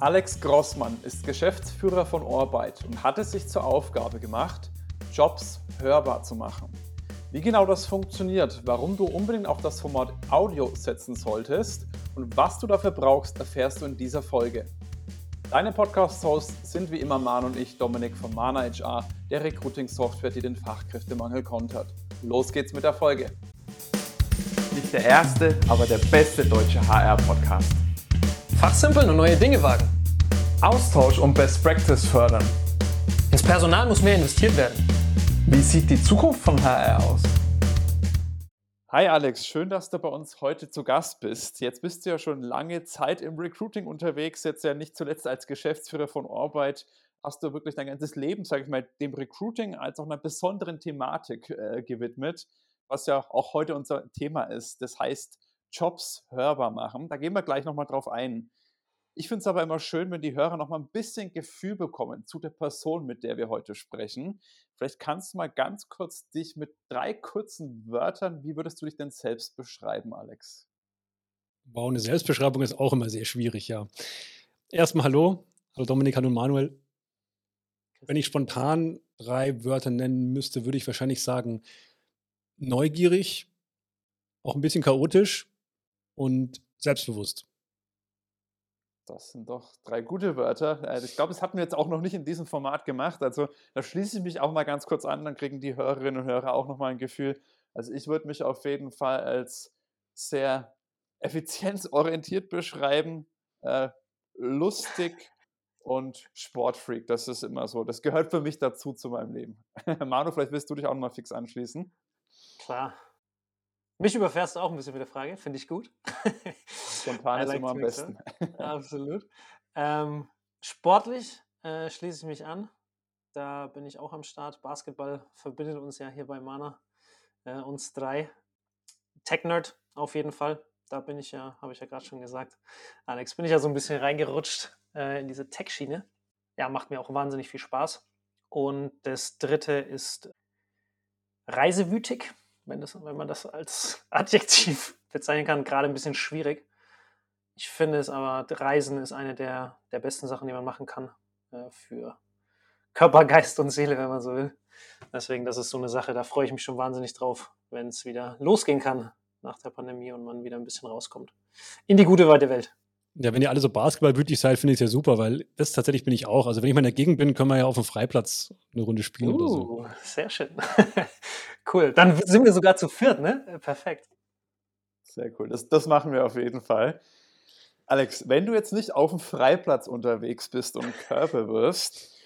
Alex Grossmann ist Geschäftsführer von Orbite und hat es sich zur Aufgabe gemacht, Jobs hörbar zu machen. Wie genau das funktioniert, warum du unbedingt auf das Format Audio setzen solltest und was du dafür brauchst, erfährst du in dieser Folge. Deine Podcast-Hosts sind wie immer Man und ich, Dominik von Mana HR, der Recruiting-Software, die den Fachkräftemangel kontert. Los geht's mit der Folge. Nicht der erste, aber der beste deutsche HR-Podcast. Fachsimpeln und neue Dinge wagen. Austausch und Best Practice fördern. Ins Personal muss mehr investiert werden. Wie sieht die Zukunft von HR aus? Hi Alex, schön, dass du bei uns heute zu Gast bist. Jetzt bist du ja schon lange Zeit im Recruiting unterwegs, jetzt ja nicht zuletzt als Geschäftsführer von Orbite. Hast du wirklich dein ganzes Leben, sage ich mal, dem Recruiting als auch einer besonderen Thematik äh, gewidmet, was ja auch heute unser Thema ist. Das heißt, Jobs hörbar machen. Da gehen wir gleich nochmal drauf ein. Ich finde es aber immer schön, wenn die Hörer nochmal ein bisschen Gefühl bekommen zu der Person, mit der wir heute sprechen. Vielleicht kannst du mal ganz kurz dich mit drei kurzen Wörtern, wie würdest du dich denn selbst beschreiben, Alex? Wow, eine Selbstbeschreibung ist auch immer sehr schwierig, ja. Erstmal Hallo, hallo Dominik, hallo Manuel. Wenn ich spontan drei Wörter nennen müsste, würde ich wahrscheinlich sagen neugierig, auch ein bisschen chaotisch und selbstbewusst. Das sind doch drei gute Wörter. Äh, ich glaube, das hatten wir jetzt auch noch nicht in diesem Format gemacht. Also da schließe ich mich auch mal ganz kurz an, dann kriegen die Hörerinnen und Hörer auch nochmal ein Gefühl. Also ich würde mich auf jeden Fall als sehr effizienzorientiert beschreiben, äh, lustig und Sportfreak. Das ist immer so. Das gehört für mich dazu zu meinem Leben. Manu, vielleicht willst du dich auch nochmal fix anschließen. Klar, mich überfährst du auch ein bisschen mit der Frage, finde ich gut. Spontan ist immer am besten. Absolut. Ähm, sportlich äh, schließe ich mich an. Da bin ich auch am Start. Basketball verbindet uns ja hier bei Mana, äh, uns drei. Tech-Nerd auf jeden Fall. Da bin ich ja, habe ich ja gerade schon gesagt. Alex, bin ich ja so ein bisschen reingerutscht äh, in diese Tech-Schiene. Ja, macht mir auch wahnsinnig viel Spaß. Und das dritte ist reisewütig wenn, das, wenn man das als Adjektiv bezeichnen kann, gerade ein bisschen schwierig. Ich finde es aber, Reisen ist eine der, der besten Sachen, die man machen kann äh, für Körper, Geist und Seele, wenn man so will. Deswegen, das ist so eine Sache, da freue ich mich schon wahnsinnig drauf, wenn es wieder losgehen kann nach der Pandemie und man wieder ein bisschen rauskommt. In die gute, weite Welt. Ja, wenn ihr alle so basketballwütig seid, finde ich es ja super, weil das tatsächlich bin ich auch. Also wenn ich mal in der Gegend bin, können wir ja auf dem Freiplatz eine Runde spielen uh, oder so. Uh, sehr schön. cool. Dann sind wir sogar zu viert, ne? Äh, perfekt. Sehr cool. Das, das machen wir auf jeden Fall. Alex, wenn du jetzt nicht auf dem Freiplatz unterwegs bist und Körper wirst,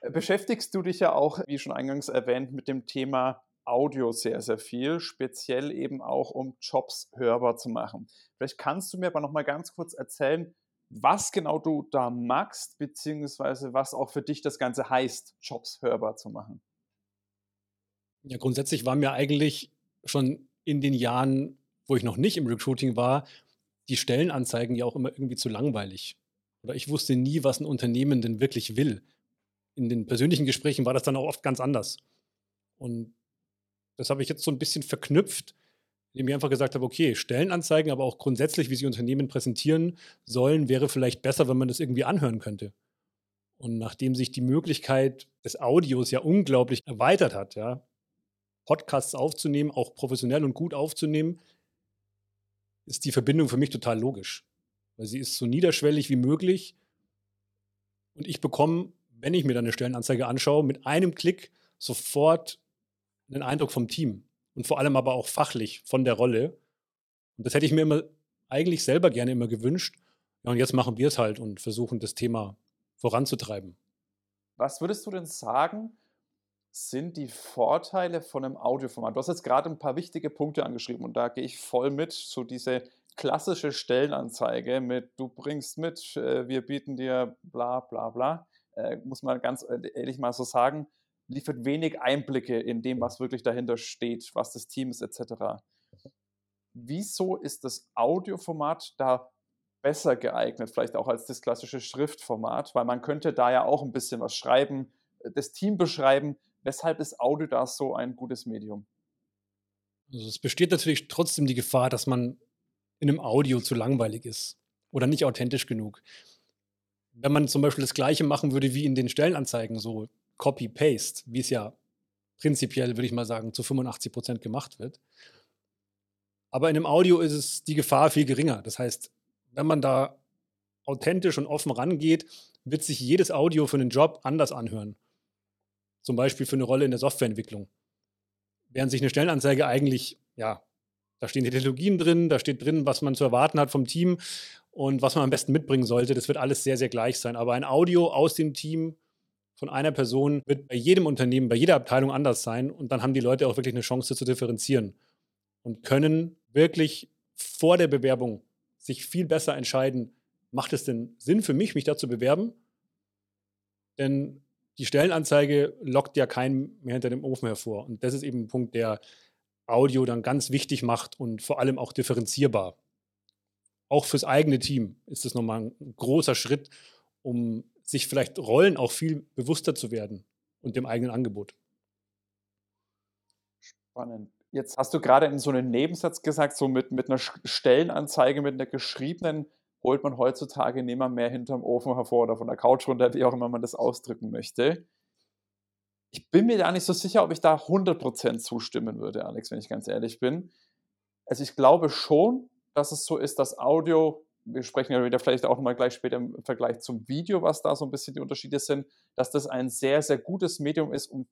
äh, beschäftigst du dich ja auch, wie schon eingangs erwähnt, mit dem Thema Audio sehr, sehr viel, speziell eben auch, um Jobs hörbar zu machen. Vielleicht kannst du mir aber noch mal ganz kurz erzählen, was genau du da magst, beziehungsweise was auch für dich das Ganze heißt, Jobs hörbar zu machen. Ja, grundsätzlich war mir eigentlich schon in den Jahren, wo ich noch nicht im Recruiting war, die Stellenanzeigen ja auch immer irgendwie zu langweilig. Oder ich wusste nie, was ein Unternehmen denn wirklich will. In den persönlichen Gesprächen war das dann auch oft ganz anders. Und das habe ich jetzt so ein bisschen verknüpft, indem ich einfach gesagt habe, okay, Stellenanzeigen, aber auch grundsätzlich, wie sie Unternehmen präsentieren sollen, wäre vielleicht besser, wenn man das irgendwie anhören könnte. Und nachdem sich die Möglichkeit des Audios ja unglaublich erweitert hat, ja, Podcasts aufzunehmen, auch professionell und gut aufzunehmen, ist die Verbindung für mich total logisch. Weil sie ist so niederschwellig wie möglich. Und ich bekomme, wenn ich mir dann eine Stellenanzeige anschaue, mit einem Klick sofort einen Eindruck vom Team und vor allem aber auch fachlich von der Rolle. Und das hätte ich mir immer eigentlich selber gerne immer gewünscht. Ja, und jetzt machen wir es halt und versuchen das Thema voranzutreiben. Was würdest du denn sagen, sind die Vorteile von einem Audioformat? Du hast jetzt gerade ein paar wichtige Punkte angeschrieben und da gehe ich voll mit. So diese klassische Stellenanzeige mit, du bringst mit, äh, wir bieten dir bla bla bla, äh, muss man ganz ehrlich mal so sagen liefert wenig Einblicke in dem, was wirklich dahinter steht, was das Team ist, etc. Wieso ist das Audioformat da besser geeignet, vielleicht auch als das klassische Schriftformat? Weil man könnte da ja auch ein bisschen was schreiben, das Team beschreiben. Weshalb ist Audio da so ein gutes Medium? Also es besteht natürlich trotzdem die Gefahr, dass man in einem Audio zu langweilig ist oder nicht authentisch genug. wenn man zum Beispiel das Gleiche machen würde wie in den Stellenanzeigen, so Copy-Paste, wie es ja prinzipiell, würde ich mal sagen, zu 85 Prozent gemacht wird. Aber in einem Audio ist es die Gefahr viel geringer. Das heißt, wenn man da authentisch und offen rangeht, wird sich jedes Audio für einen Job anders anhören. Zum Beispiel für eine Rolle in der Softwareentwicklung. Während sich eine Stellenanzeige eigentlich, ja, da stehen die Technologien drin, da steht drin, was man zu erwarten hat vom Team und was man am besten mitbringen sollte. Das wird alles sehr, sehr gleich sein. Aber ein Audio aus dem Team von einer Person wird bei jedem Unternehmen, bei jeder Abteilung anders sein. Und dann haben die Leute auch wirklich eine Chance zu differenzieren und können wirklich vor der Bewerbung sich viel besser entscheiden, macht es denn Sinn für mich, mich da zu bewerben? Denn die Stellenanzeige lockt ja keinen mehr hinter dem Ofen hervor. Und das ist eben ein Punkt, der Audio dann ganz wichtig macht und vor allem auch differenzierbar. Auch fürs eigene Team ist das nochmal ein großer Schritt, um sich vielleicht Rollen auch viel bewusster zu werden und dem eigenen Angebot. Spannend. Jetzt hast du gerade in so einem Nebensatz gesagt, so mit, mit einer Stellenanzeige, mit einer geschriebenen, holt man heutzutage niemand mehr hinterm Ofen hervor oder von der Couch runter, wie auch immer man das ausdrücken möchte. Ich bin mir da nicht so sicher, ob ich da 100% zustimmen würde, Alex, wenn ich ganz ehrlich bin. Also ich glaube schon, dass es so ist, dass Audio, wir sprechen ja wieder vielleicht auch nochmal gleich später im Vergleich zum Video, was da so ein bisschen die Unterschiede sind, dass das ein sehr, sehr gutes Medium ist, um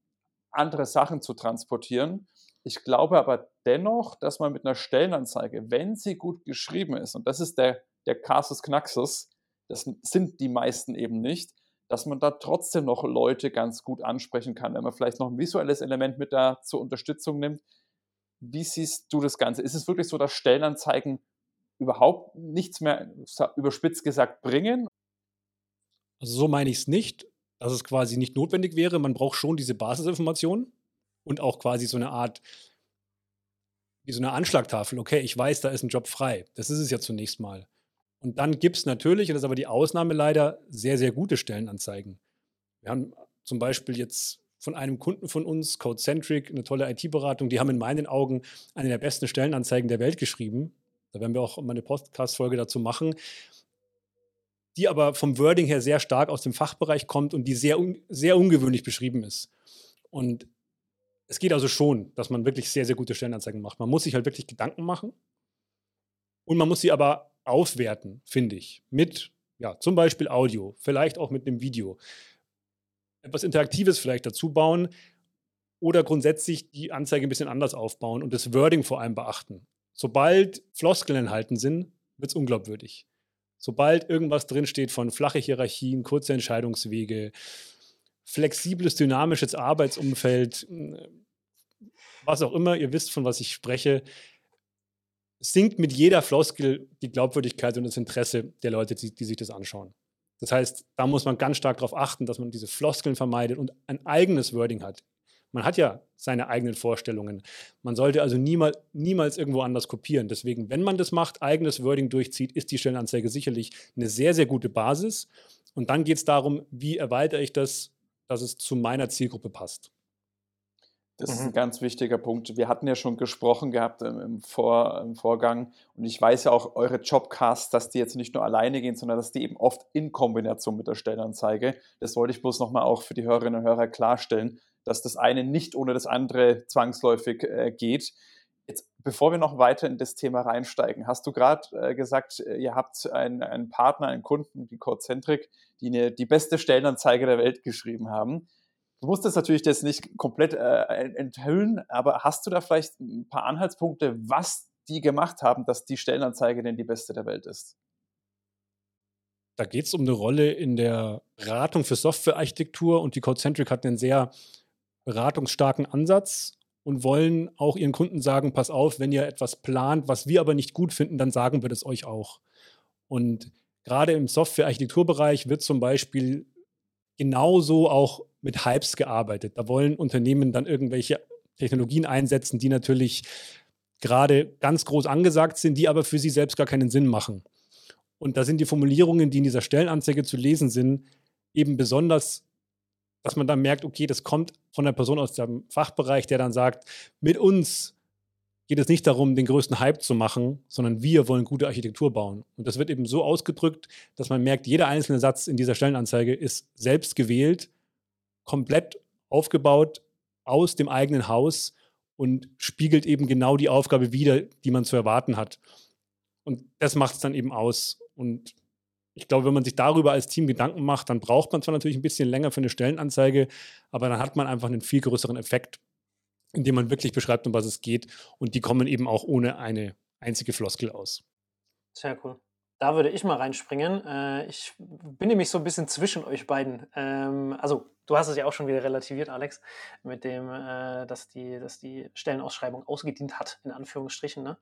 andere Sachen zu transportieren. Ich glaube aber dennoch, dass man mit einer Stellenanzeige, wenn sie gut geschrieben ist, und das ist der, der Casus Knaxus, das sind die meisten eben nicht, dass man da trotzdem noch Leute ganz gut ansprechen kann, wenn man vielleicht noch ein visuelles Element mit da zur Unterstützung nimmt. Wie siehst du das Ganze? Ist es wirklich so, dass Stellenanzeigen überhaupt nichts mehr überspitzt gesagt bringen? Also so meine ich es nicht, dass es quasi nicht notwendig wäre. Man braucht schon diese Basisinformationen und auch quasi so eine Art, wie so eine Anschlagtafel. Okay, ich weiß, da ist ein Job frei. Das ist es ja zunächst mal. Und dann gibt es natürlich, und das ist aber die Ausnahme leider, sehr, sehr gute Stellenanzeigen. Wir haben zum Beispiel jetzt von einem Kunden von uns, CodeCentric, eine tolle IT-Beratung, die haben in meinen Augen eine der besten Stellenanzeigen der Welt geschrieben. Da werden wir auch mal eine Podcast-Folge dazu machen, die aber vom Wording her sehr stark aus dem Fachbereich kommt und die sehr, sehr ungewöhnlich beschrieben ist. Und es geht also schon, dass man wirklich sehr, sehr gute Stellenanzeigen macht. Man muss sich halt wirklich Gedanken machen und man muss sie aber auswerten, finde ich, mit ja, zum Beispiel Audio, vielleicht auch mit einem Video. Etwas Interaktives vielleicht dazu bauen oder grundsätzlich die Anzeige ein bisschen anders aufbauen und das Wording vor allem beachten. Sobald Floskeln enthalten sind, wird es unglaubwürdig. Sobald irgendwas drinsteht von flache Hierarchien, kurze Entscheidungswege, flexibles, dynamisches Arbeitsumfeld, was auch immer, ihr wisst, von was ich spreche, sinkt mit jeder Floskel die Glaubwürdigkeit und das Interesse der Leute, die, die sich das anschauen. Das heißt, da muss man ganz stark darauf achten, dass man diese Floskeln vermeidet und ein eigenes Wording hat. Man hat ja seine eigenen Vorstellungen. Man sollte also niemals, niemals irgendwo anders kopieren. Deswegen, wenn man das macht, eigenes Wording durchzieht, ist die Stellenanzeige sicherlich eine sehr, sehr gute Basis. Und dann geht es darum, wie erweitere ich das, dass es zu meiner Zielgruppe passt. Das ist ein mhm. ganz wichtiger Punkt. Wir hatten ja schon gesprochen gehabt im, Vor, im Vorgang und ich weiß ja auch eure Jobcasts, dass die jetzt nicht nur alleine gehen, sondern dass die eben oft in Kombination mit der Stellenanzeige. Das wollte ich bloß nochmal auch für die Hörerinnen und Hörer klarstellen, dass das eine nicht ohne das andere zwangsläufig äh, geht. Jetzt, bevor wir noch weiter in das Thema reinsteigen, hast du gerade äh, gesagt, äh, ihr habt einen, einen, Partner, einen Kunden, die Codecentric, die eine, die beste Stellenanzeige der Welt geschrieben haben. Du musst das natürlich das nicht komplett äh, enthüllen, aber hast du da vielleicht ein paar Anhaltspunkte, was die gemacht haben, dass die Stellenanzeige denn die beste der Welt ist? Da geht es um eine Rolle in der Beratung für Softwarearchitektur und die Codecentric hat einen sehr beratungsstarken Ansatz und wollen auch ihren Kunden sagen, pass auf, wenn ihr etwas plant, was wir aber nicht gut finden, dann sagen wir das euch auch. Und gerade im Softwarearchitekturbereich wird zum Beispiel genauso auch mit Hypes gearbeitet. Da wollen Unternehmen dann irgendwelche Technologien einsetzen, die natürlich gerade ganz groß angesagt sind, die aber für sie selbst gar keinen Sinn machen. Und da sind die Formulierungen, die in dieser Stellenanzeige zu lesen sind, eben besonders, dass man dann merkt, okay, das kommt von einer Person aus dem Fachbereich, der dann sagt, mit uns geht es nicht darum, den größten Hype zu machen, sondern wir wollen gute Architektur bauen. Und das wird eben so ausgedrückt, dass man merkt, jeder einzelne Satz in dieser Stellenanzeige ist selbst gewählt, komplett aufgebaut aus dem eigenen Haus und spiegelt eben genau die Aufgabe wider, die man zu erwarten hat. Und das macht es dann eben aus. Und ich glaube, wenn man sich darüber als Team Gedanken macht, dann braucht man zwar natürlich ein bisschen länger für eine Stellenanzeige, aber dann hat man einfach einen viel größeren Effekt in dem man wirklich beschreibt, um was es geht. Und die kommen eben auch ohne eine einzige Floskel aus. Sehr cool. Da würde ich mal reinspringen. Äh, ich bin nämlich so ein bisschen zwischen euch beiden. Ähm, also, du hast es ja auch schon wieder relativiert, Alex, mit dem, äh, dass, die, dass die Stellenausschreibung ausgedient hat, in Anführungsstrichen. Ne?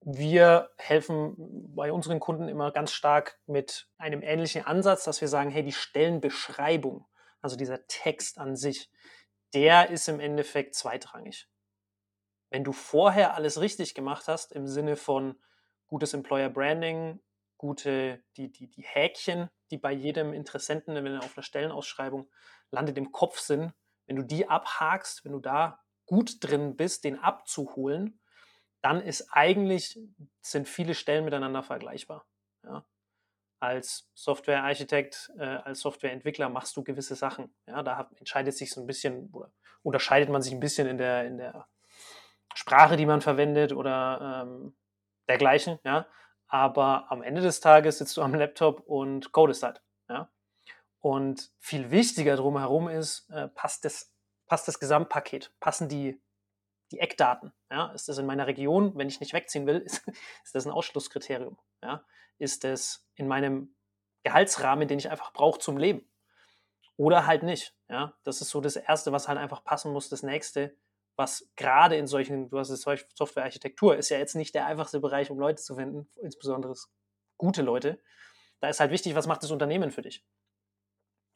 Wir helfen bei unseren Kunden immer ganz stark mit einem ähnlichen Ansatz, dass wir sagen, hey, die Stellenbeschreibung, also dieser Text an sich, der ist im Endeffekt zweitrangig. Wenn du vorher alles richtig gemacht hast, im Sinne von gutes Employer Branding, gute, die, die, die Häkchen, die bei jedem Interessenten, wenn er auf einer Stellenausschreibung landet, im Kopf sind, wenn du die abhakst, wenn du da gut drin bist, den abzuholen, dann ist eigentlich, sind viele Stellen miteinander vergleichbar. Ja als Softwarearchitekt, äh, als Softwareentwickler machst du gewisse Sachen. Ja, da entscheidet sich so ein bisschen oder unterscheidet man sich ein bisschen in der, in der Sprache, die man verwendet oder ähm, dergleichen. Ja, aber am Ende des Tages sitzt du am Laptop und codest halt. Ja, und viel wichtiger drumherum ist, äh, passt das, passt das Gesamtpaket, passen die die Eckdaten. Ja? Ist das in meiner Region, wenn ich nicht wegziehen will, ist, ist das ein Ausschlusskriterium? Ja? Ist es in meinem Gehaltsrahmen, den ich einfach brauche zum Leben? Oder halt nicht. Ja? Das ist so das Erste, was halt einfach passen muss. Das Nächste, was gerade in solchen, du hast es Softwarearchitektur, ist ja jetzt nicht der einfachste Bereich, um Leute zu finden, insbesondere gute Leute. Da ist halt wichtig, was macht das Unternehmen für dich?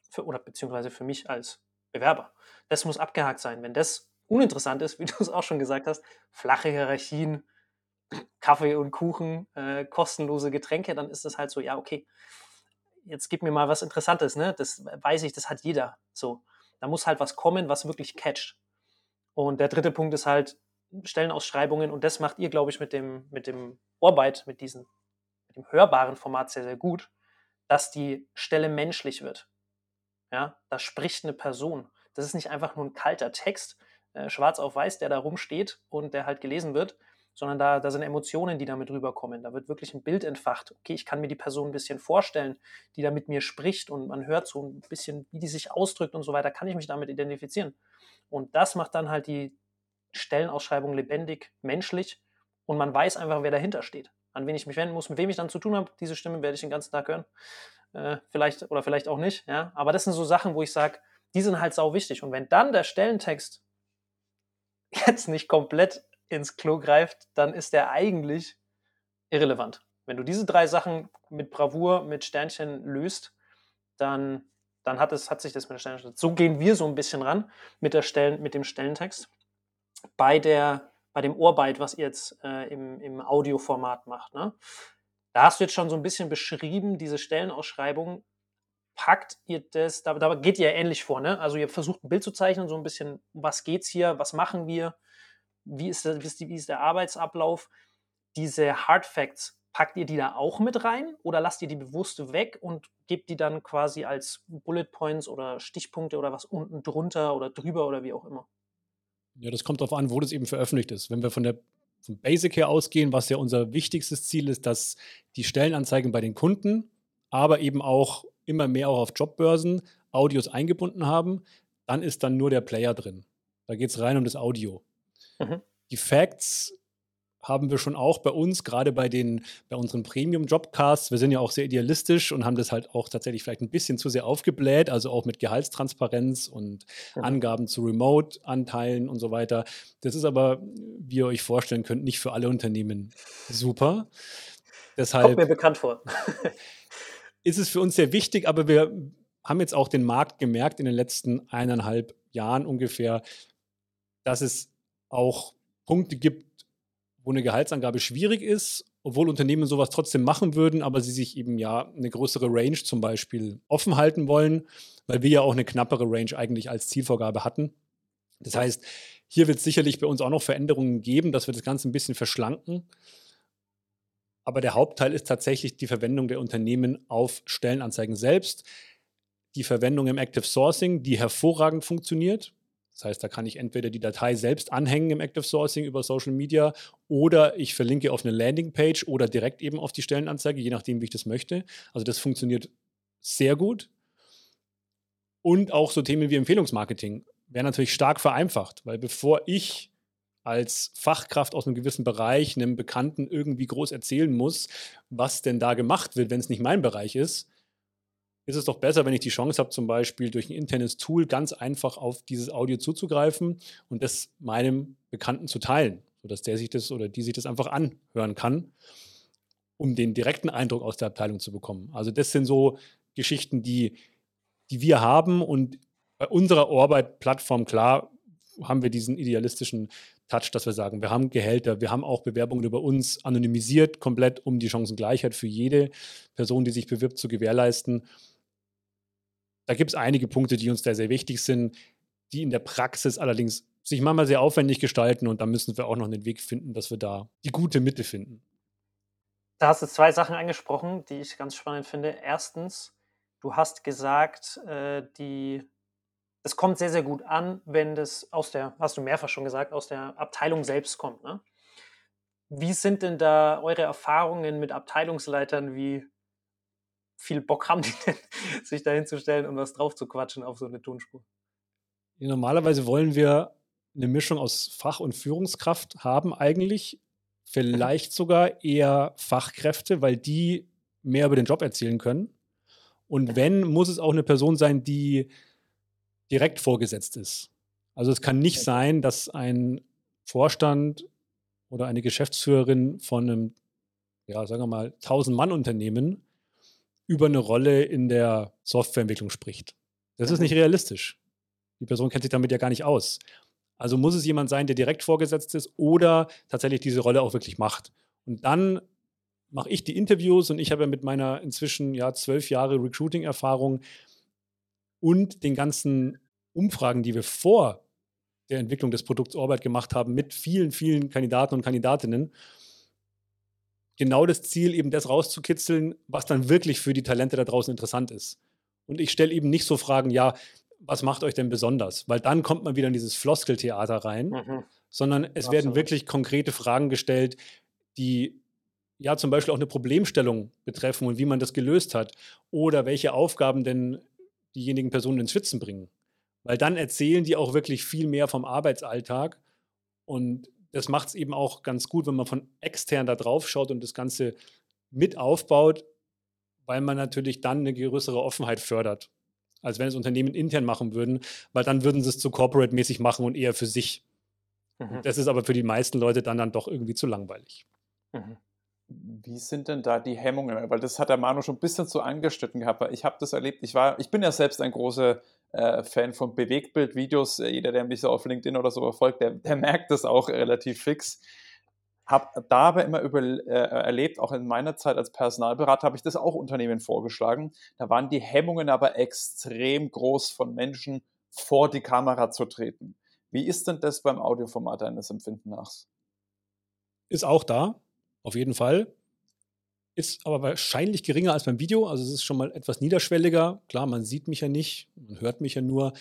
Für, oder beziehungsweise für mich als Bewerber. Das muss abgehakt sein. Wenn das uninteressant ist, wie du es auch schon gesagt hast, flache Hierarchien, Kaffee und Kuchen, äh, kostenlose Getränke, dann ist das halt so, ja, okay, jetzt gib mir mal was Interessantes, ne? Das weiß ich, das hat jeder. So, da muss halt was kommen, was wirklich catcht. Und der dritte Punkt ist halt Stellenausschreibungen und das macht ihr, glaube ich, mit dem, mit dem Orbeit, mit diesem, mit dem hörbaren Format sehr, sehr gut, dass die Stelle menschlich wird. Ja, da spricht eine Person. Das ist nicht einfach nur ein kalter Text, äh, schwarz auf weiß, der da rumsteht und der halt gelesen wird, sondern da, da sind Emotionen, die damit rüberkommen. Da wird wirklich ein Bild entfacht. Okay, ich kann mir die Person ein bisschen vorstellen, die da mit mir spricht und man hört so ein bisschen, wie die sich ausdrückt und so weiter, kann ich mich damit identifizieren. Und das macht dann halt die Stellenausschreibung lebendig, menschlich und man weiß einfach, wer dahinter steht, an wen ich mich wenden muss, mit wem ich dann zu tun habe. Diese Stimme werde ich den ganzen Tag hören. Äh, vielleicht oder vielleicht auch nicht. Ja? Aber das sind so Sachen, wo ich sage, die sind halt sau wichtig. Und wenn dann der Stellentext jetzt nicht komplett ins Klo greift, dann ist der eigentlich irrelevant. Wenn du diese drei Sachen mit Bravour, mit Sternchen löst, dann, dann hat, es, hat sich das mit der Sternchen. So gehen wir so ein bisschen ran mit, der Stellen, mit dem Stellentext. Bei, der, bei dem Ohrbyte, was ihr jetzt äh, im, im Audioformat macht. Ne? Da hast du jetzt schon so ein bisschen beschrieben, diese Stellenausschreibung. Packt ihr das, da, da geht ihr ähnlich vor, ne? Also ihr versucht ein Bild zu zeichnen, so ein bisschen, was geht's hier, was machen wir, wie ist, das, wie ist der Arbeitsablauf? Diese Hard Facts, packt ihr die da auch mit rein oder lasst ihr die bewusst weg und gebt die dann quasi als Bullet Points oder Stichpunkte oder was unten drunter oder drüber oder wie auch immer? Ja, das kommt darauf an, wo das eben veröffentlicht ist. Wenn wir von der vom Basic her ausgehen, was ja unser wichtigstes Ziel ist, dass die Stellenanzeigen bei den Kunden, aber eben auch immer mehr auch auf Jobbörsen Audios eingebunden haben, dann ist dann nur der Player drin. Da geht es rein um das Audio. Mhm. Die Facts haben wir schon auch bei uns, gerade bei den, bei unseren Premium-Jobcasts. Wir sind ja auch sehr idealistisch und haben das halt auch tatsächlich vielleicht ein bisschen zu sehr aufgebläht, also auch mit Gehaltstransparenz und mhm. Angaben zu Remote-Anteilen und so weiter. Das ist aber, wie ihr euch vorstellen könnt, nicht für alle Unternehmen super. Deshalb Kommt mir bekannt vor. ist es für uns sehr wichtig, aber wir haben jetzt auch den Markt gemerkt in den letzten eineinhalb Jahren ungefähr, dass es auch Punkte gibt, wo eine Gehaltsangabe schwierig ist, obwohl Unternehmen sowas trotzdem machen würden, aber sie sich eben ja eine größere Range zum Beispiel offen halten wollen, weil wir ja auch eine knappere Range eigentlich als Zielvorgabe hatten. Das heißt, Hier wird es sicherlich bei uns auch noch Veränderungen geben, dass wir das Ganze ein bisschen verschlanken. Aber der Hauptteil ist tatsächlich die Verwendung der Unternehmen auf Stellenanzeigen selbst. Die Verwendung im Active Sourcing, die hervorragend funktioniert. Das heißt, da kann ich entweder die Datei selbst anhängen im Active Sourcing über Social Media oder ich verlinke auf eine Landingpage oder direkt eben auf die Stellenanzeige, je nachdem, wie ich das möchte. Also das funktioniert sehr gut. Und auch so Themen wie Empfehlungsmarketing werden natürlich stark vereinfacht, weil bevor ich als Fachkraft aus einem gewissen Bereich einem Bekannten irgendwie groß erzählen muss, was denn da gemacht wird, wenn es nicht mein Bereich ist, ist es doch besser, wenn ich die Chance habe, zum Beispiel durch ein internes Tool ganz einfach auf dieses Audio zuzugreifen und das meinem Bekannten zu teilen, sodass der sich das oder die sich das einfach anhören kann, um den direkten Eindruck aus der Abteilung zu bekommen. Also das sind so Geschichten, die, die wir haben und bei unserer Orbit-Plattform, klar, haben wir diesen idealistischen Touch, dass wir sagen, wir haben Gehälter, wir haben auch Bewerbungen über uns anonymisiert, komplett, um die Chancengleichheit für jede Person, die sich bewirbt, zu gewährleisten. Da gibt es einige Punkte, die uns da sehr wichtig sind, die in der Praxis allerdings sich manchmal sehr aufwendig gestalten und da müssen wir auch noch einen Weg finden, dass wir da die gute Mitte finden. Da hast du zwei Sachen angesprochen, die ich ganz spannend finde. Erstens, du hast gesagt, äh, die es kommt sehr, sehr gut an, wenn das aus der, hast du mehrfach schon gesagt, aus der Abteilung selbst kommt. Ne? Wie sind denn da eure Erfahrungen mit Abteilungsleitern? Wie viel Bock haben die denn, sich da hinzustellen und was drauf zu quatschen auf so eine Tonspur? Ja, normalerweise wollen wir eine Mischung aus Fach- und Führungskraft haben, eigentlich. Vielleicht sogar eher Fachkräfte, weil die mehr über den Job erzählen können. Und wenn, muss es auch eine Person sein, die direkt vorgesetzt ist. Also es kann nicht sein, dass ein Vorstand oder eine Geschäftsführerin von einem, ja, sagen wir mal, 1000-Mann-Unternehmen über eine Rolle in der Softwareentwicklung spricht. Das ist nicht realistisch. Die Person kennt sich damit ja gar nicht aus. Also muss es jemand sein, der direkt vorgesetzt ist oder tatsächlich diese Rolle auch wirklich macht. Und dann mache ich die Interviews und ich habe ja mit meiner inzwischen ja zwölf Jahre Recruiting-Erfahrung und den ganzen Umfragen, die wir vor der Entwicklung des Produkts Orbit gemacht haben, mit vielen, vielen Kandidaten und Kandidatinnen, genau das Ziel, eben das rauszukitzeln, was dann wirklich für die Talente da draußen interessant ist. Und ich stelle eben nicht so Fragen, ja, was macht euch denn besonders? Weil dann kommt man wieder in dieses Floskeltheater rein, mhm. sondern es Absolut. werden wirklich konkrete Fragen gestellt, die ja zum Beispiel auch eine Problemstellung betreffen und wie man das gelöst hat oder welche Aufgaben denn diejenigen Personen ins Schwitzen bringen. Weil dann erzählen die auch wirklich viel mehr vom Arbeitsalltag. Und das macht es eben auch ganz gut, wenn man von extern da drauf schaut und das Ganze mit aufbaut, weil man natürlich dann eine größere Offenheit fördert, als wenn es Unternehmen intern machen würden, weil dann würden sie es zu corporate-mäßig machen und eher für sich. Mhm. Das ist aber für die meisten Leute dann, dann doch irgendwie zu langweilig. Mhm. Wie sind denn da die Hemmungen? Weil das hat der Manu schon ein bisschen so angeschnitten gehabt. Weil ich habe das erlebt. Ich war, ich bin ja selbst ein großer äh, Fan von Bewegtbildvideos. Äh, jeder, der mich so auf LinkedIn oder so verfolgt, der, der merkt das auch relativ fix. Habe da aber immer über, äh, erlebt, auch in meiner Zeit als Personalberater, habe ich das auch Unternehmen vorgeschlagen. Da waren die Hemmungen aber extrem groß von Menschen, vor die Kamera zu treten. Wie ist denn das beim Audioformat deines Empfinden nach? Ist auch da auf jeden Fall. Ist aber wahrscheinlich geringer als beim Video. Also es ist schon mal etwas niederschwelliger. Klar, man sieht mich ja nicht, man hört mich ja nur.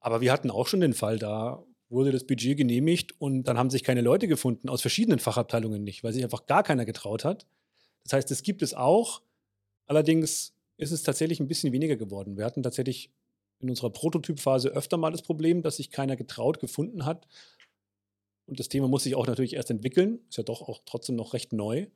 Aber wir hatten auch schon den Fall, da wurde das Budget genehmigt und dann haben sich keine Leute gefunden, aus verschiedenen Fachabteilungen nicht, weil sich einfach gar keiner getraut hat. Das heißt, es gibt es auch. Allerdings ist es tatsächlich ein bisschen weniger geworden. Wir hatten tatsächlich in unserer Prototypphase öfter mal das Problem, dass sich keiner getraut gefunden hat. Und das Thema muss sich auch natürlich erst entwickeln. Ist ja doch auch trotzdem noch recht neu.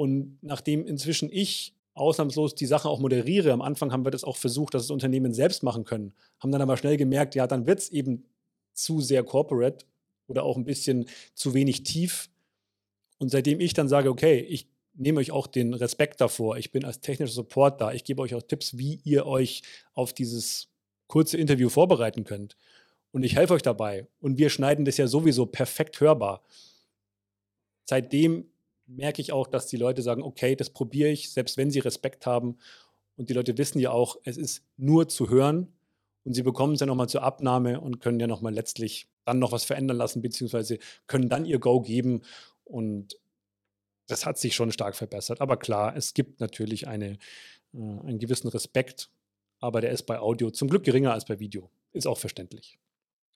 Und nachdem inzwischen ich ausnahmslos die Sache auch moderiere, am Anfang haben wir das auch versucht, dass das Unternehmen selbst machen können, haben dann aber schnell gemerkt, ja, dann wird es eben zu sehr corporate oder auch ein bisschen zu wenig tief. Und seitdem ich dann sage, okay, ich nehme euch auch den Respekt davor, ich bin als technischer Support da, ich gebe euch auch Tipps, wie ihr euch auf dieses kurze Interview vorbereiten könnt und ich helfe euch dabei. Und wir schneiden das ja sowieso perfekt hörbar. Seitdem merke ich auch, dass die Leute sagen, okay, das probiere ich, selbst wenn sie Respekt haben. Und die Leute wissen ja auch, es ist nur zu hören und sie bekommen es ja nochmal zur Abnahme und können ja nochmal letztlich dann noch was verändern lassen, beziehungsweise können dann ihr Go geben. Und das hat sich schon stark verbessert. Aber klar, es gibt natürlich eine, äh, einen gewissen Respekt, aber der ist bei Audio zum Glück geringer als bei Video. Ist auch verständlich.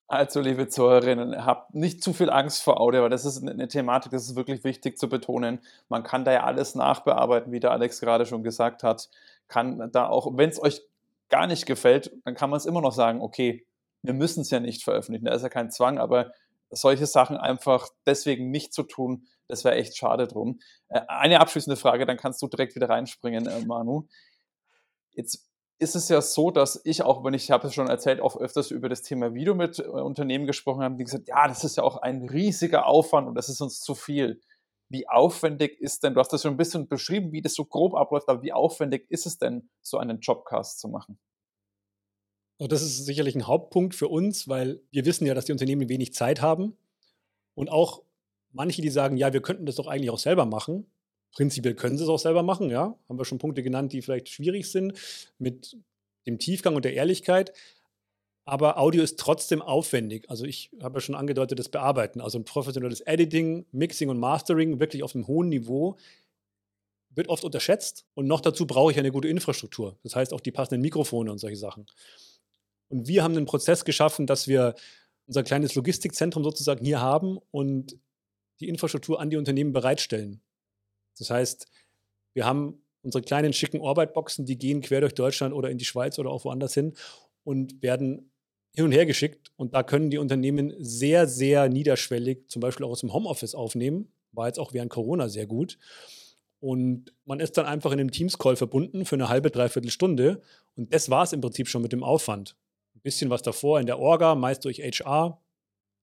Also, liebe Zuhörerinnen, habt nicht zu viel Angst vor Audio, weil das ist eine Thematik, das ist wirklich wichtig zu betonen. Man kann da ja alles nachbearbeiten, wie der Alex gerade schon gesagt hat. Kann da auch, wenn es euch gar nicht gefällt, dann kann man es immer noch sagen, okay, wir müssen es ja nicht veröffentlichen, da ist ja kein Zwang, aber solche Sachen einfach deswegen nicht zu tun, das wäre echt schade drum. Äh, eine abschließende Frage, dann kannst du direkt wieder reinspringen, äh, Manu. Jetzt ist es ja so, dass ich auch, wenn ich, habe es schon erzählt, auch öfters über das Thema Video mit äh, Unternehmen gesprochen habe, die gesagt, ja, das ist ja auch ein riesiger Aufwand und das ist uns zu viel. Wie aufwendig ist denn, du hast das schon ein bisschen beschrieben, wie das so grob abläuft, aber wie aufwendig ist es denn, so einen Jobcast zu machen? Und das ist sicherlich ein Hauptpunkt für uns, weil wir wissen ja, dass die Unternehmen wenig Zeit haben und auch manche, die sagen, ja, wir könnten das doch eigentlich auch selber machen, Prinzipiell können sie es auch selber machen, ja. Haben wir schon Punkte genannt, die vielleicht schwierig sind mit dem Tiefgang und der Ehrlichkeit. Aber Audio ist trotzdem aufwendig. Also ich habe ja schon angedeutet, das Bearbeiten. Also ein professionelles Editing, Mixing und Mastering wirklich auf einem hohen Niveau wird oft unterschätzt. Und noch dazu brauche ich eine gute Infrastruktur. Das heißt auch die passenden Mikrofone und solche Sachen. Und wir haben einen Prozess geschaffen, dass wir unser kleines Logistikzentrum sozusagen hier haben und die Infrastruktur an die Unternehmen bereitstellen. Das heißt, wir haben unsere kleinen schicken Orbit-Boxen, die gehen quer durch Deutschland oder in die Schweiz oder auch woanders hin und werden hin und her geschickt. Und da können die Unternehmen sehr, sehr niederschwellig, zum Beispiel auch aus dem Homeoffice aufnehmen. War jetzt auch während Corona sehr gut. Und man ist dann einfach in einem Teams-Call verbunden für eine halbe, dreiviertel Stunde. Und das war es im Prinzip schon mit dem Aufwand. Ein bisschen was davor in der Orga, meist durch HR,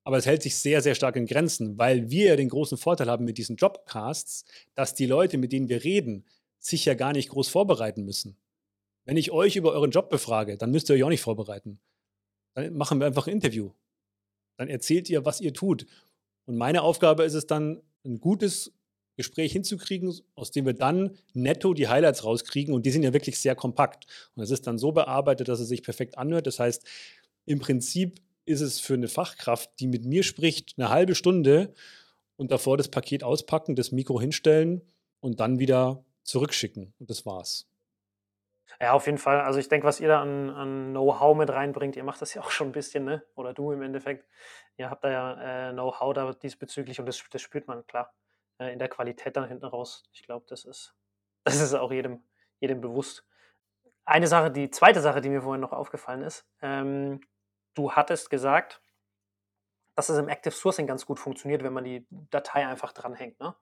aber es hält sich sehr, sehr stark in Grenzen, weil wir ja den großen Vorteil haben mit diesen Jobcasts, dass die Leute, mit denen wir reden, sich ja gar nicht groß vorbereiten müssen. Wenn ich euch über euren Job befrage, dann müsst ihr euch auch nicht vorbereiten. Dann machen wir einfach ein Interview. Dann erzählt ihr, was ihr tut. Und meine Aufgabe ist es dann, ein gutes Gespräch hinzukriegen, aus dem wir dann netto die Highlights rauskriegen. Und die sind ja wirklich sehr kompakt. Und es ist dann so bearbeitet, dass es sich perfekt anhört. Das heißt, im Prinzip ist es für eine Fachkraft, die mit mir spricht, eine halbe Stunde und davor das Paket auspacken, das Mikro hinstellen und dann wieder zurückschicken. Und das war's. Ja, auf jeden Fall. Also ich denke, was ihr da an, an Know-how mit reinbringt, ihr macht das ja auch schon ein bisschen, ne? Oder du im Endeffekt. Ihr habt da ja äh, Know-how da diesbezüglich und das, das spürt man, klar. Äh, in der Qualität dann hinten raus. Ich glaube, das ist, das ist auch jedem, jedem bewusst. Eine Sache, die zweite Sache, die mir vorhin noch aufgefallen ist, ähm, du hattest gesagt, dass es im Active Sourcing ganz gut funktioniert, wenn man die Datei einfach dranhängt. Ne?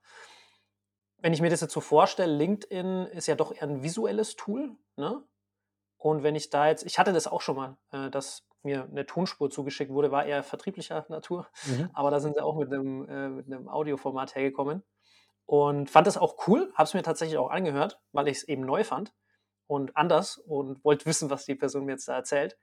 Wenn ich mir das jetzt so vorstelle, LinkedIn ist ja doch eher ein visuelles Tool. Ne? Und wenn ich da jetzt, ich hatte das auch schon mal, äh, dass mir eine Tonspur zugeschickt wurde, war eher vertrieblicher Natur, mhm. aber da sind sie auch mit einem, äh, mit einem Audioformat hergekommen und fand das auch cool, habe es mir tatsächlich auch angehört, weil ich es eben neu fand und anders und wollte wissen, was die Person mir jetzt da erzählt.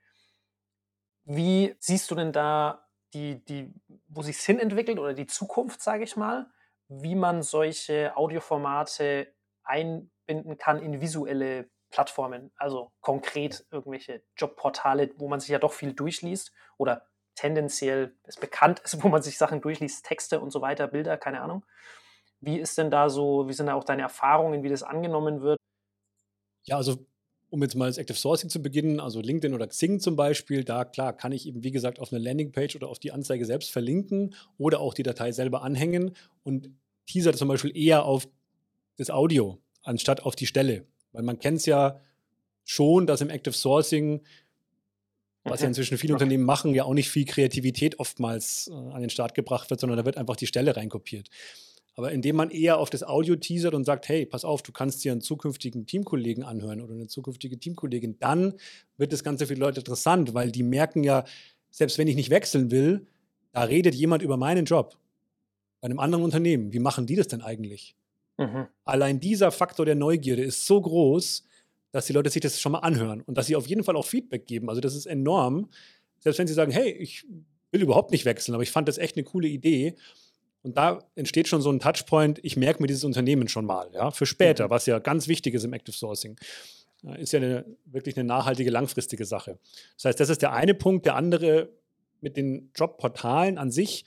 Wie siehst du denn da die, die, wo sich hin entwickelt oder die Zukunft, sage ich mal, wie man solche Audioformate einbinden kann in visuelle Plattformen, also konkret irgendwelche Jobportale, wo man sich ja doch viel durchliest oder tendenziell es bekannt ist, wo man sich Sachen durchliest, Texte und so weiter, Bilder, keine Ahnung. Wie ist denn da so, wie sind da auch deine Erfahrungen, wie das angenommen wird? Ja, also um jetzt mal das Active Sourcing zu beginnen, also LinkedIn oder Xing zum Beispiel, da klar kann ich eben, wie gesagt, auf eine Landingpage oder auf die Anzeige selbst verlinken oder auch die Datei selber anhängen und teaser zum Beispiel eher auf das Audio anstatt auf die Stelle. Weil man kennt es ja schon, dass im Active Sourcing, was ja inzwischen viele Unternehmen machen, ja auch nicht viel Kreativität oftmals äh, an den Start gebracht wird, sondern da wird einfach die Stelle reinkopiert. Aber indem man eher auf das Audio teasert und sagt, hey, pass auf, du kannst dir einen zukünftigen Teamkollegen anhören oder eine zukünftige Teamkollegin, dann wird das Ganze für die Leute interessant, weil die merken ja, selbst wenn ich nicht wechseln will, da redet jemand über meinen Job. Bei einem anderen Unternehmen. Wie machen die das denn eigentlich? Mhm. Allein dieser Faktor der Neugierde ist so groß, dass die Leute sich das schon mal anhören und dass sie auf jeden Fall auch Feedback geben. Also das ist enorm. Selbst wenn sie sagen, hey, ich will überhaupt nicht wechseln, aber ich fand das echt eine coole Idee und da entsteht schon so ein Touchpoint, ich merke mir dieses Unternehmen schon mal, ja, für später, mhm. was ja ganz wichtig ist im Active Sourcing. ist ja eine, wirklich eine nachhaltige, langfristige Sache. Das heißt, das ist der eine Punkt. Der andere mit den Jobportalen an sich.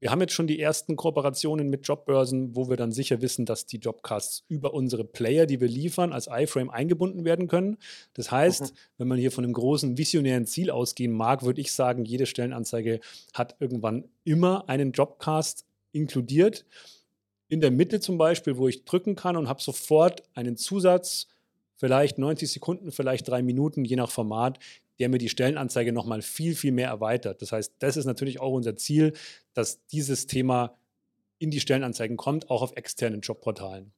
Wir haben jetzt schon die ersten Kooperationen mit Jobbörsen, wo wir dann sicher wissen, dass die Jobcasts über unsere Player, die wir liefern, als iFrame eingebunden werden können. Das heißt, mhm. wenn man hier von einem großen visionären Ziel ausgehen mag, würde ich sagen, jede Stellenanzeige hat irgendwann immer einen Jobcast inkludiert. In der Mitte zum Beispiel, wo ich drücken kann und habe sofort einen Zusatz, vielleicht 90 Sekunden, vielleicht drei Minuten, je nach Format, der mir die Stellenanzeige nochmal viel, viel mehr erweitert. Das heißt, das ist natürlich auch unser Ziel, dass dieses Thema in die Stellenanzeigen kommt, auch auf externen Jobportalen.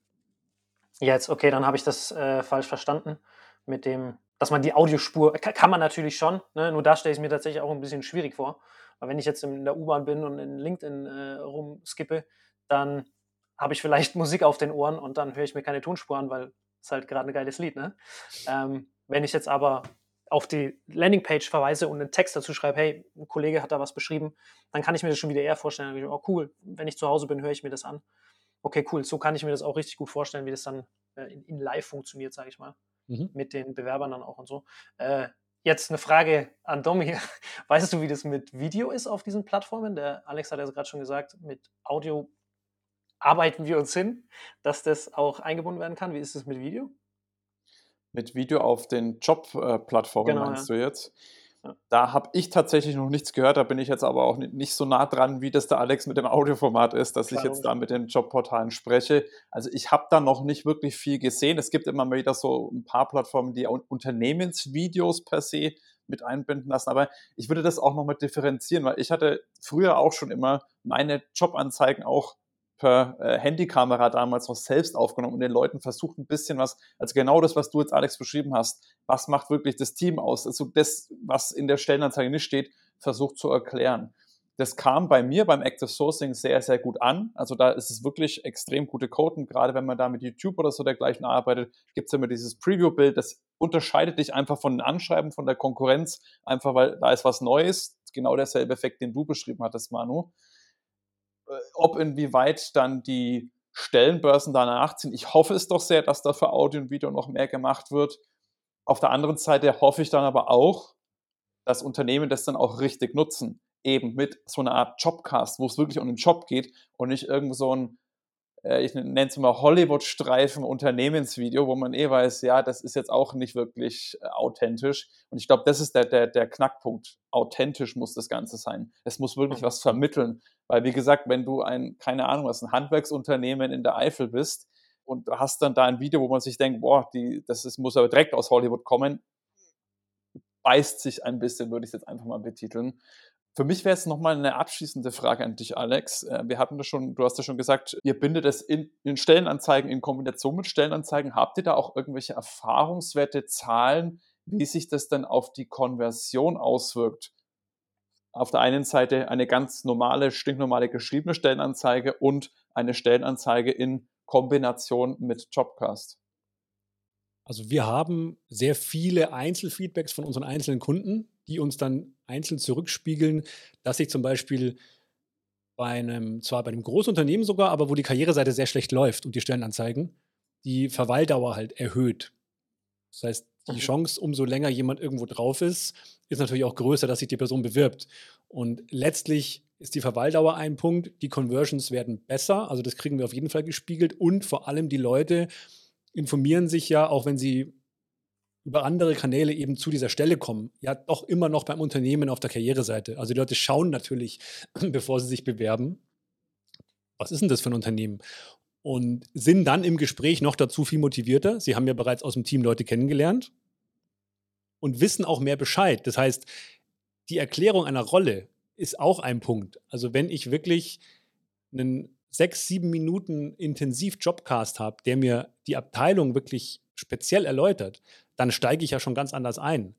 Jetzt, okay, dann habe ich das äh, falsch verstanden mit dem, dass man die Audiospur, kann, kann man natürlich schon, ne? nur da stelle ich es mir tatsächlich auch ein bisschen schwierig vor. Weil wenn ich jetzt in der U-Bahn bin und in LinkedIn äh, rumskippe, dann habe ich vielleicht Musik auf den Ohren und dann höre ich mir keine Tonspur an, weil es halt gerade ein geiles Lied. Ne? Ähm, wenn ich jetzt aber auf die Landingpage verweise und einen Text dazu schreibe, hey, ein Kollege hat da was beschrieben, dann kann ich mir das schon wieder eher vorstellen. Ich, oh cool, wenn ich zu Hause bin, höre ich mir das an. Okay, cool, so kann ich mir das auch richtig gut vorstellen, wie das dann äh, in, in, live funktioniert, sage ich mal, mhm. mit den Bewerbern dann auch und so. Äh, jetzt eine Frage an Domi. Weißt du, wie das mit Video ist auf diesen Plattformen? Der Alex hat ja gerade schon gesagt, mit Audio arbeiten wir uns hin, dass das auch eingebunden werden kann. Wie ist es mit Video? Mit Video auf den Job-Plattformen genau, meinst ja. du jetzt? Da habe ich tatsächlich noch nichts gehört, da bin ich jetzt aber auch nicht so nah dran, wie das der Alex mit dem Audioformat ist, dass Klar, ich jetzt da mit den Jobportalen spreche. Also ich habe da noch nicht wirklich viel gesehen. Es gibt immer mal wieder so ein paar Plattformen, die Unternehmensvideos per se mit einbinden lassen, aber ich würde das auch nochmal differenzieren, weil ich hatte früher auch schon immer meine Jobanzeigen auch per äh, Handykamera damals noch selbst aufgenommen und den Leuten versucht ein bisschen was, also genau das, was du jetzt Alex beschrieben hast, was macht wirklich das Team aus, also das, was in der Stellenanzeige nicht steht, versucht zu erklären. Das kam bei mir beim Active Sourcing sehr, sehr gut an. Also da ist es wirklich extrem gute Code und gerade wenn man da mit YouTube oder so dergleichen arbeitet, gibt es immer dieses Preview-Bild, das unterscheidet dich einfach von den Anschreiben, von der Konkurrenz, einfach weil da ist was Neues, genau derselbe Effekt, den du beschrieben hattest, Manu. Äh, ob inwieweit dann die Stellenbörsen danach ziehen. Ich hoffe es doch sehr, dass da für Audio und Video noch mehr gemacht wird. Auf der anderen Seite hoffe ich dann aber auch, dass Unternehmen das dann auch richtig nutzen. Eben mit so einer Art Jobcast, wo es wirklich um den Job geht und nicht irgendwo so ein ich nenne es mal Hollywood-Streifen Unternehmensvideo, wo man eh weiß, ja, das ist jetzt auch nicht wirklich äh, authentisch. Und ich glaube, das ist der, der, der Knackpunkt. Authentisch muss das Ganze sein. Es muss wirklich was vermitteln. Weil, wie gesagt, wenn du ein, keine Ahnung, was ein Handwerksunternehmen in der Eifel bist und hast dann da ein Video, wo man sich denkt, boah, die, das ist, muss aber direkt aus Hollywood kommen, beißt sich ein bisschen, würde ich es jetzt einfach mal betiteln. Für mich wäre es nochmal eine abschließende Frage an dich, Alex. Äh, wir hatten das schon, du hast ja schon gesagt, ihr bindet es in, in, Stellenanzeigen in Kombination mit Stellenanzeigen. Habt ihr da auch irgendwelche Erfahrungswerte, Zahlen, wie sich das dann auf die Konversion auswirkt? Auf der einen Seite eine ganz normale, stinknormale geschriebene Stellenanzeige und eine Stellenanzeige in Kombination mit Jobcast. Also wir haben sehr viele Einzelfeedbacks von unseren einzelnen Kunden, die uns dann einzeln zurückspiegeln, dass sich zum Beispiel bei einem, zwar bei einem Großunternehmen sogar, aber wo die Karriereseite sehr schlecht läuft und die Stellenanzeigen, die Verweildauer halt erhöht. Das heißt, die mhm. Chance, umso länger jemand irgendwo drauf ist, ist natürlich auch größer, dass sich die Person bewirbt. Und letztlich ist die Verweildauer ein Punkt, die Conversions werden besser, also das kriegen wir auf jeden Fall gespiegelt und vor allem die Leute informieren sich ja, auch wenn sie über andere Kanäle eben zu dieser Stelle kommen, ja doch immer noch beim Unternehmen auf der Karriereseite. Also die Leute schauen natürlich, bevor sie sich bewerben, was ist denn das für ein Unternehmen? Und sind dann im Gespräch noch dazu viel motivierter. Sie haben ja bereits aus dem Team Leute kennengelernt und wissen auch mehr Bescheid. Das heißt, die Erklärung einer Rolle ist auch ein Punkt. Also wenn ich wirklich einen sechs, sieben Minuten intensiv Jobcast habe, der mir die Abteilung wirklich speziell erläutert, dann steige ich ja schon ganz anders ein.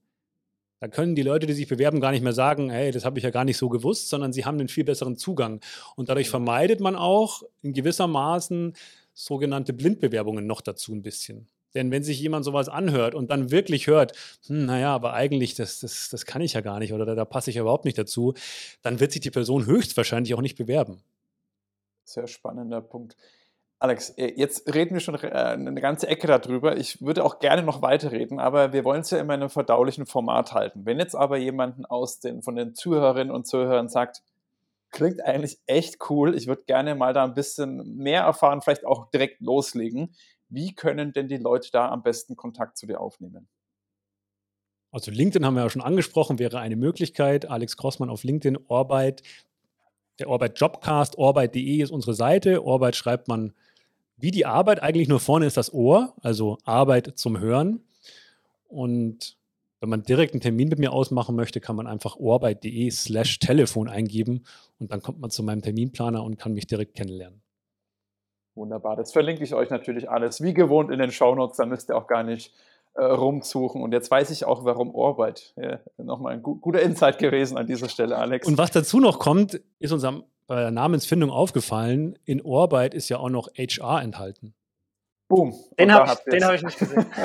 Da können die Leute, die sich bewerben, gar nicht mehr sagen, hey, das habe ich ja gar nicht so gewusst, sondern sie haben einen viel besseren Zugang. Und dadurch vermeidet man auch in gewisser Maßen sogenannte Blindbewerbungen noch dazu ein bisschen. Denn wenn sich jemand sowas anhört und dann wirklich hört, hm, naja, aber eigentlich, das, das, das kann ich ja gar nicht oder da, da passe ich ja überhaupt nicht dazu, dann wird sich die Person höchstwahrscheinlich auch nicht bewerben. Sehr spannender Punkt. Alex, äh, jetzt reden wir schon äh, eine ganze Ecke darüber. Ich würde auch gerne noch weiterreden, aber wir wollen es ja immer in einem verdaulichen Format halten. Wenn jetzt aber jemanden aus den, von den Zuhörerinnen und Zuhörern sagt, klingt eigentlich echt cool, ich würde gerne mal da ein bisschen mehr erfahren, vielleicht auch direkt loslegen. Wie können denn die Leute da am besten Kontakt zu dir aufnehmen? Also LinkedIn haben wir ja schon angesprochen, wäre eine Möglichkeit. Alex Crossmann auf LinkedIn, Orbeit, der Orbeit Jobcast, orbeit.de ist unsere Seite. Orbeit schreibt man wie die Arbeit, eigentlich nur vorne ist das Ohr, also Arbeit zum Hören. Und wenn man direkt einen Termin mit mir ausmachen möchte, kann man einfach orbeit.de slash Telefon eingeben und dann kommt man zu meinem Terminplaner und kann mich direkt kennenlernen. Wunderbar, das verlinke ich euch natürlich alles wie gewohnt in den Shownotes, da müsst ihr auch gar nicht äh, rumsuchen. Und jetzt weiß ich auch, warum Orbeit. Ja, nochmal ein gu guter Insight gewesen an dieser Stelle, Alex. Und was dazu noch kommt, ist unserem bei der Namensfindung aufgefallen, in Orbeit ist ja auch noch HR enthalten. Boom. Den habe ich, hab ich nicht gesehen.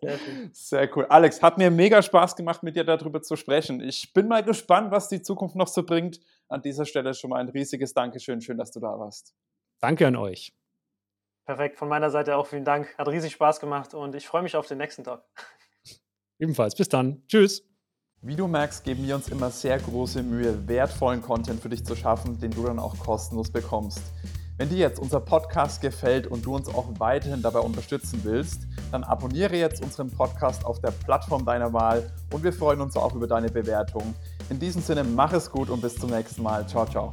Sehr, Sehr, cool. Alex, hat mir mega Spaß gemacht, mit dir darüber zu sprechen. Ich bin mal gespannt, was die Zukunft noch so bringt. An dieser Stelle schon mal ein riesiges Dankeschön. Schön, dass du da warst. Danke an euch. Perfekt. Von meiner Seite auch vielen Dank. Hat riesig Spaß gemacht und ich freue mich auf den nächsten Talk. Ebenfalls. Bis dann. Tschüss. Wie du merkst, geben wir uns immer sehr große Mühe, wertvollen Content für dich zu schaffen, den du dann auch kostenlos bekommst. Wenn dir jetzt unser Podcast gefällt und du uns auch weiterhin dabei unterstützen willst, dann abonniere jetzt unseren Podcast auf der Plattform deiner Wahl und wir freuen uns auch über deine Bewertung. In diesem Sinne, mach es gut und bis zum nächsten Mal. Ciao, ciao.